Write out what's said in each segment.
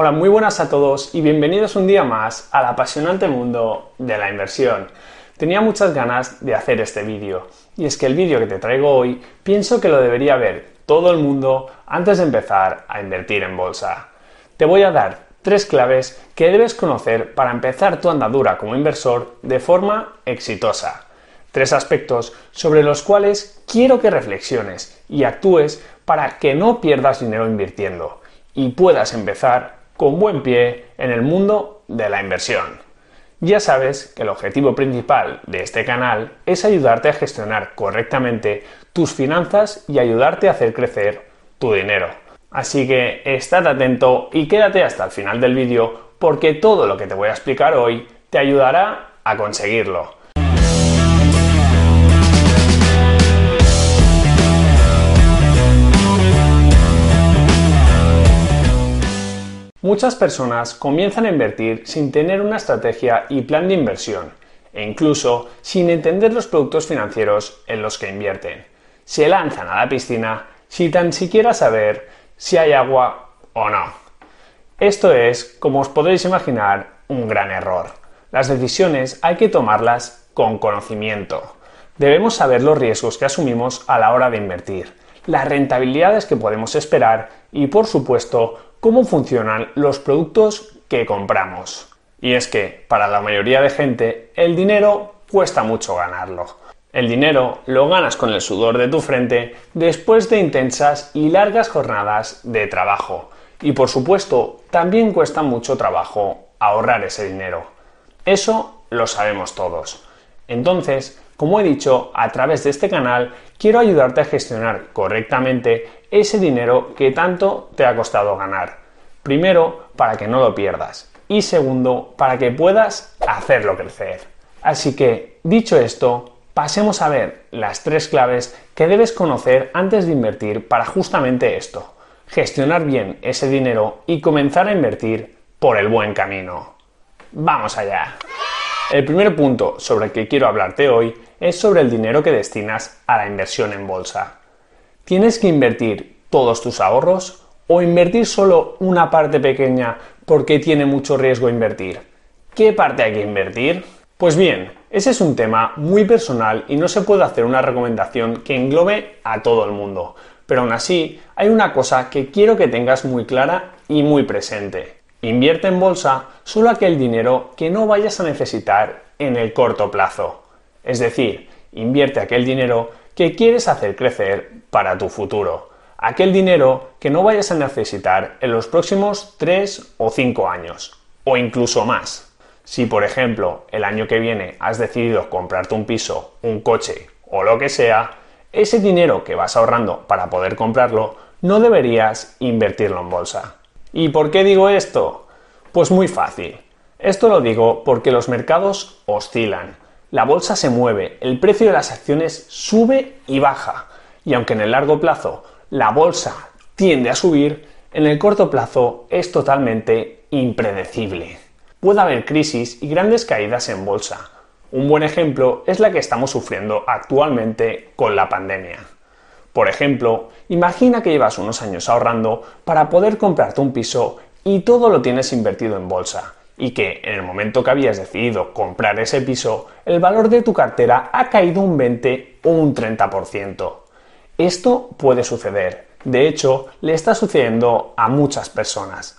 Hola, muy buenas a todos y bienvenidos un día más al apasionante mundo de la inversión. Tenía muchas ganas de hacer este vídeo y es que el vídeo que te traigo hoy pienso que lo debería ver todo el mundo antes de empezar a invertir en bolsa. Te voy a dar tres claves que debes conocer para empezar tu andadura como inversor de forma exitosa. Tres aspectos sobre los cuales quiero que reflexiones y actúes para que no pierdas dinero invirtiendo y puedas empezar con buen pie en el mundo de la inversión. Ya sabes que el objetivo principal de este canal es ayudarte a gestionar correctamente tus finanzas y ayudarte a hacer crecer tu dinero. Así que estate atento y quédate hasta el final del vídeo porque todo lo que te voy a explicar hoy te ayudará a conseguirlo. Muchas personas comienzan a invertir sin tener una estrategia y plan de inversión, e incluso sin entender los productos financieros en los que invierten. Se lanzan a la piscina sin tan siquiera saber si hay agua o no. Esto es, como os podéis imaginar, un gran error. Las decisiones hay que tomarlas con conocimiento. Debemos saber los riesgos que asumimos a la hora de invertir, las rentabilidades que podemos esperar y, por supuesto, cómo funcionan los productos que compramos. Y es que, para la mayoría de gente, el dinero cuesta mucho ganarlo. El dinero lo ganas con el sudor de tu frente después de intensas y largas jornadas de trabajo. Y por supuesto, también cuesta mucho trabajo ahorrar ese dinero. Eso lo sabemos todos. Entonces, como he dicho, a través de este canal quiero ayudarte a gestionar correctamente ese dinero que tanto te ha costado ganar. Primero, para que no lo pierdas. Y segundo, para que puedas hacerlo crecer. Así que, dicho esto, pasemos a ver las tres claves que debes conocer antes de invertir para justamente esto. Gestionar bien ese dinero y comenzar a invertir por el buen camino. ¡Vamos allá! El primer punto sobre el que quiero hablarte hoy es sobre el dinero que destinas a la inversión en bolsa. ¿Tienes que invertir todos tus ahorros o invertir solo una parte pequeña porque tiene mucho riesgo invertir? ¿Qué parte hay que invertir? Pues bien, ese es un tema muy personal y no se puede hacer una recomendación que englobe a todo el mundo. Pero aún así, hay una cosa que quiero que tengas muy clara y muy presente. Invierte en bolsa solo aquel dinero que no vayas a necesitar en el corto plazo. Es decir, invierte aquel dinero que quieres hacer crecer para tu futuro. Aquel dinero que no vayas a necesitar en los próximos 3 o 5 años, o incluso más. Si, por ejemplo, el año que viene has decidido comprarte un piso, un coche o lo que sea, ese dinero que vas ahorrando para poder comprarlo no deberías invertirlo en bolsa. ¿Y por qué digo esto? Pues muy fácil. Esto lo digo porque los mercados oscilan la bolsa se mueve, el precio de las acciones sube y baja. Y aunque en el largo plazo la bolsa tiende a subir, en el corto plazo es totalmente impredecible. Puede haber crisis y grandes caídas en bolsa. Un buen ejemplo es la que estamos sufriendo actualmente con la pandemia. Por ejemplo, imagina que llevas unos años ahorrando para poder comprarte un piso y todo lo tienes invertido en bolsa y que en el momento que habías decidido comprar ese piso, el valor de tu cartera ha caído un 20 o un 30%. Esto puede suceder. De hecho, le está sucediendo a muchas personas.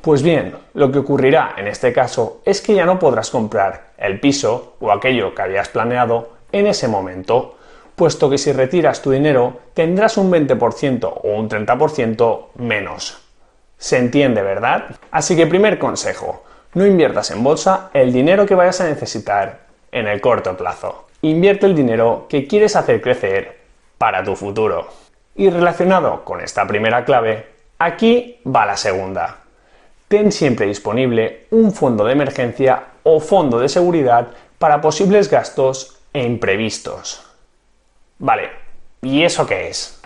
Pues bien, lo que ocurrirá en este caso es que ya no podrás comprar el piso o aquello que habías planeado en ese momento, puesto que si retiras tu dinero tendrás un 20% o un 30% menos. Se entiende, ¿verdad? Así que primer consejo, no inviertas en bolsa el dinero que vayas a necesitar en el corto plazo. Invierte el dinero que quieres hacer crecer para tu futuro. Y relacionado con esta primera clave, aquí va la segunda. Ten siempre disponible un fondo de emergencia o fondo de seguridad para posibles gastos e imprevistos. Vale, ¿y eso qué es?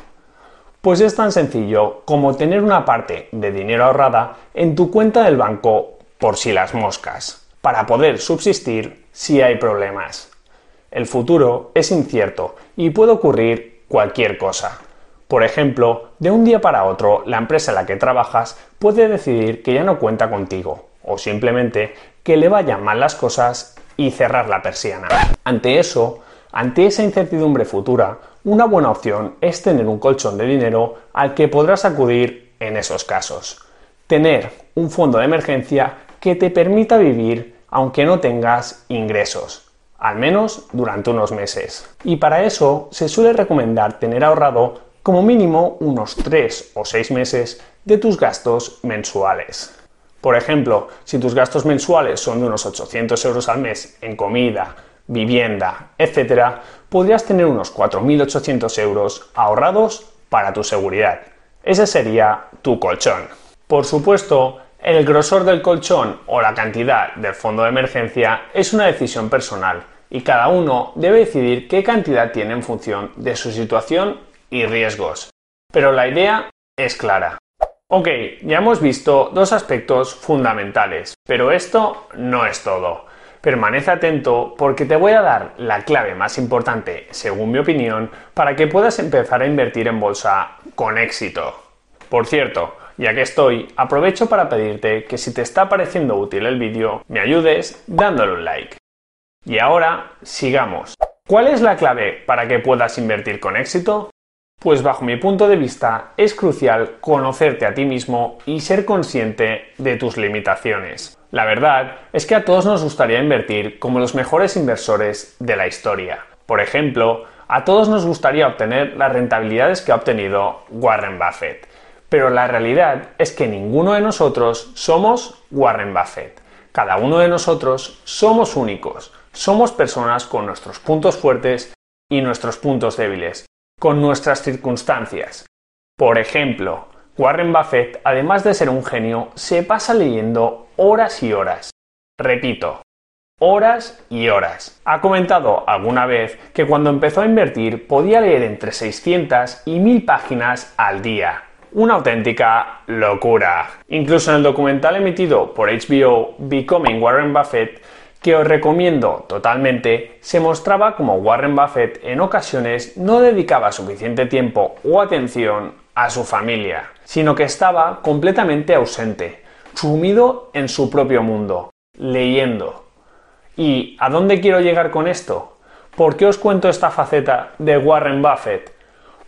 Pues es tan sencillo como tener una parte de dinero ahorrada en tu cuenta del banco por si las moscas, para poder subsistir si hay problemas. El futuro es incierto y puede ocurrir cualquier cosa. Por ejemplo, de un día para otro, la empresa en la que trabajas puede decidir que ya no cuenta contigo, o simplemente que le vayan mal las cosas y cerrar la persiana. Ante eso, ante esa incertidumbre futura, una buena opción es tener un colchón de dinero al que podrás acudir en esos casos. Tener un fondo de emergencia que te permita vivir aunque no tengas ingresos, al menos durante unos meses. Y para eso se suele recomendar tener ahorrado como mínimo unos 3 o 6 meses de tus gastos mensuales. Por ejemplo, si tus gastos mensuales son de unos 800 euros al mes en comida, vivienda, etc., podrías tener unos 4.800 euros ahorrados para tu seguridad. Ese sería tu colchón. Por supuesto, el grosor del colchón o la cantidad del fondo de emergencia es una decisión personal y cada uno debe decidir qué cantidad tiene en función de su situación y riesgos. Pero la idea es clara. Ok, ya hemos visto dos aspectos fundamentales, pero esto no es todo. Permanece atento porque te voy a dar la clave más importante, según mi opinión, para que puedas empezar a invertir en bolsa con éxito. Por cierto, ya que estoy, aprovecho para pedirte que si te está pareciendo útil el vídeo, me ayudes dándole un like. Y ahora, sigamos. ¿Cuál es la clave para que puedas invertir con éxito? Pues bajo mi punto de vista es crucial conocerte a ti mismo y ser consciente de tus limitaciones. La verdad es que a todos nos gustaría invertir como los mejores inversores de la historia. Por ejemplo, a todos nos gustaría obtener las rentabilidades que ha obtenido Warren Buffett. Pero la realidad es que ninguno de nosotros somos Warren Buffett. Cada uno de nosotros somos únicos. Somos personas con nuestros puntos fuertes y nuestros puntos débiles con nuestras circunstancias. Por ejemplo, Warren Buffett, además de ser un genio, se pasa leyendo horas y horas. Repito, horas y horas. Ha comentado alguna vez que cuando empezó a invertir podía leer entre 600 y 1000 páginas al día. Una auténtica locura. Incluso en el documental emitido por HBO Becoming Warren Buffett, que os recomiendo totalmente, se mostraba como Warren Buffett en ocasiones no dedicaba suficiente tiempo o atención a su familia, sino que estaba completamente ausente, sumido en su propio mundo, leyendo. ¿Y a dónde quiero llegar con esto? ¿Por qué os cuento esta faceta de Warren Buffett?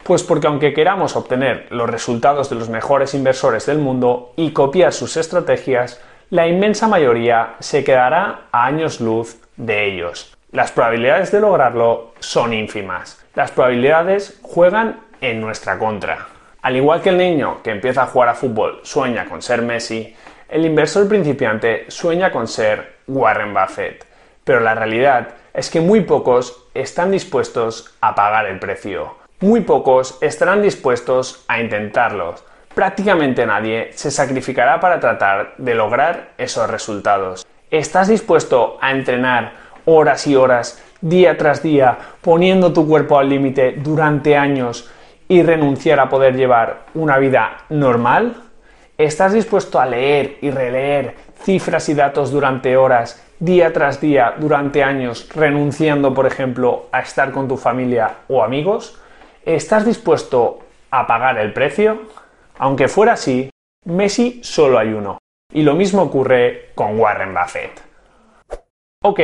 Pues porque aunque queramos obtener los resultados de los mejores inversores del mundo y copiar sus estrategias, la inmensa mayoría se quedará a años luz de ellos. Las probabilidades de lograrlo son ínfimas. Las probabilidades juegan en nuestra contra. Al igual que el niño que empieza a jugar a fútbol sueña con ser Messi, el inversor principiante sueña con ser Warren Buffett. Pero la realidad es que muy pocos están dispuestos a pagar el precio. Muy pocos estarán dispuestos a intentarlo prácticamente nadie se sacrificará para tratar de lograr esos resultados. ¿Estás dispuesto a entrenar horas y horas, día tras día, poniendo tu cuerpo al límite durante años y renunciar a poder llevar una vida normal? ¿Estás dispuesto a leer y releer cifras y datos durante horas, día tras día, durante años, renunciando, por ejemplo, a estar con tu familia o amigos? ¿Estás dispuesto a pagar el precio? Aunque fuera así, Messi solo hay uno. Y lo mismo ocurre con Warren Buffett. Ok,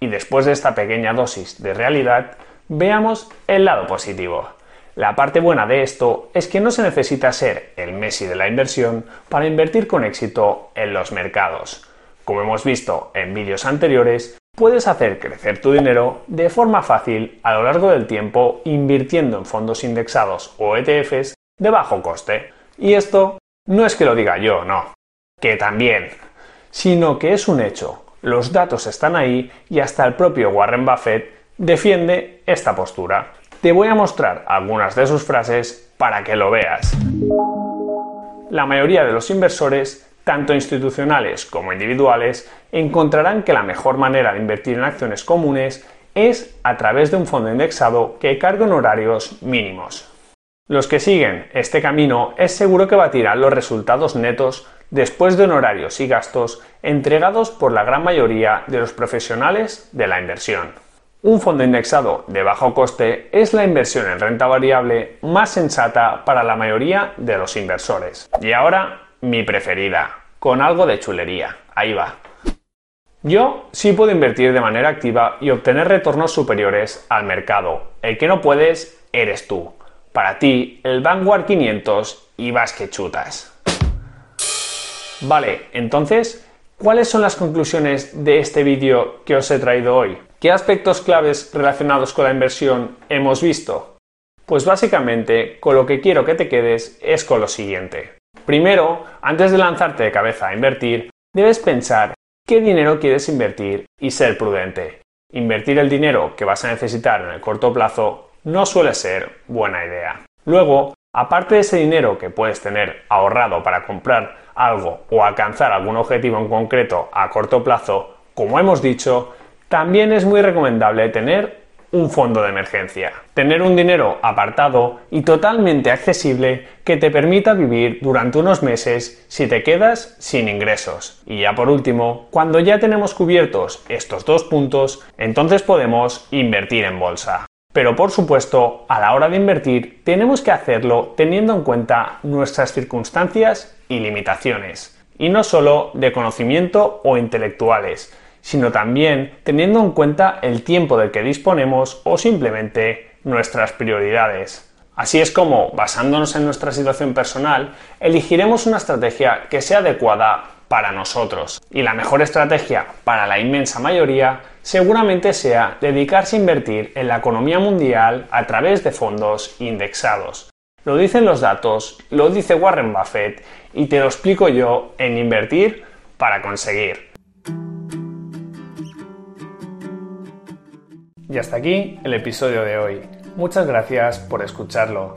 y después de esta pequeña dosis de realidad, veamos el lado positivo. La parte buena de esto es que no se necesita ser el Messi de la inversión para invertir con éxito en los mercados. Como hemos visto en vídeos anteriores, puedes hacer crecer tu dinero de forma fácil a lo largo del tiempo invirtiendo en fondos indexados o ETFs de bajo coste. Y esto no es que lo diga yo, no, que también, sino que es un hecho. Los datos están ahí y hasta el propio Warren Buffett defiende esta postura. Te voy a mostrar algunas de sus frases para que lo veas. La mayoría de los inversores, tanto institucionales como individuales, encontrarán que la mejor manera de invertir en acciones comunes es a través de un fondo indexado que cargue horarios mínimos. Los que siguen este camino es seguro que batirán los resultados netos después de honorarios y gastos entregados por la gran mayoría de los profesionales de la inversión. Un fondo indexado de bajo coste es la inversión en renta variable más sensata para la mayoría de los inversores. Y ahora, mi preferida, con algo de chulería. Ahí va. Yo sí puedo invertir de manera activa y obtener retornos superiores al mercado. El que no puedes, eres tú. Para ti, el Vanguard 500 y vas que chutas. Vale, entonces, ¿cuáles son las conclusiones de este vídeo que os he traído hoy? ¿Qué aspectos claves relacionados con la inversión hemos visto? Pues básicamente, con lo que quiero que te quedes es con lo siguiente. Primero, antes de lanzarte de cabeza a invertir, debes pensar qué dinero quieres invertir y ser prudente. Invertir el dinero que vas a necesitar en el corto plazo no suele ser buena idea. Luego, aparte de ese dinero que puedes tener ahorrado para comprar algo o alcanzar algún objetivo en concreto a corto plazo, como hemos dicho, también es muy recomendable tener un fondo de emergencia. Tener un dinero apartado y totalmente accesible que te permita vivir durante unos meses si te quedas sin ingresos. Y ya por último, cuando ya tenemos cubiertos estos dos puntos, entonces podemos invertir en bolsa. Pero por supuesto, a la hora de invertir, tenemos que hacerlo teniendo en cuenta nuestras circunstancias y limitaciones. Y no solo de conocimiento o intelectuales, sino también teniendo en cuenta el tiempo del que disponemos o simplemente nuestras prioridades. Así es como, basándonos en nuestra situación personal, elegiremos una estrategia que sea adecuada para nosotros. Y la mejor estrategia para la inmensa mayoría seguramente sea dedicarse a invertir en la economía mundial a través de fondos indexados. Lo dicen los datos, lo dice Warren Buffett y te lo explico yo en Invertir para conseguir. Y hasta aquí el episodio de hoy. Muchas gracias por escucharlo.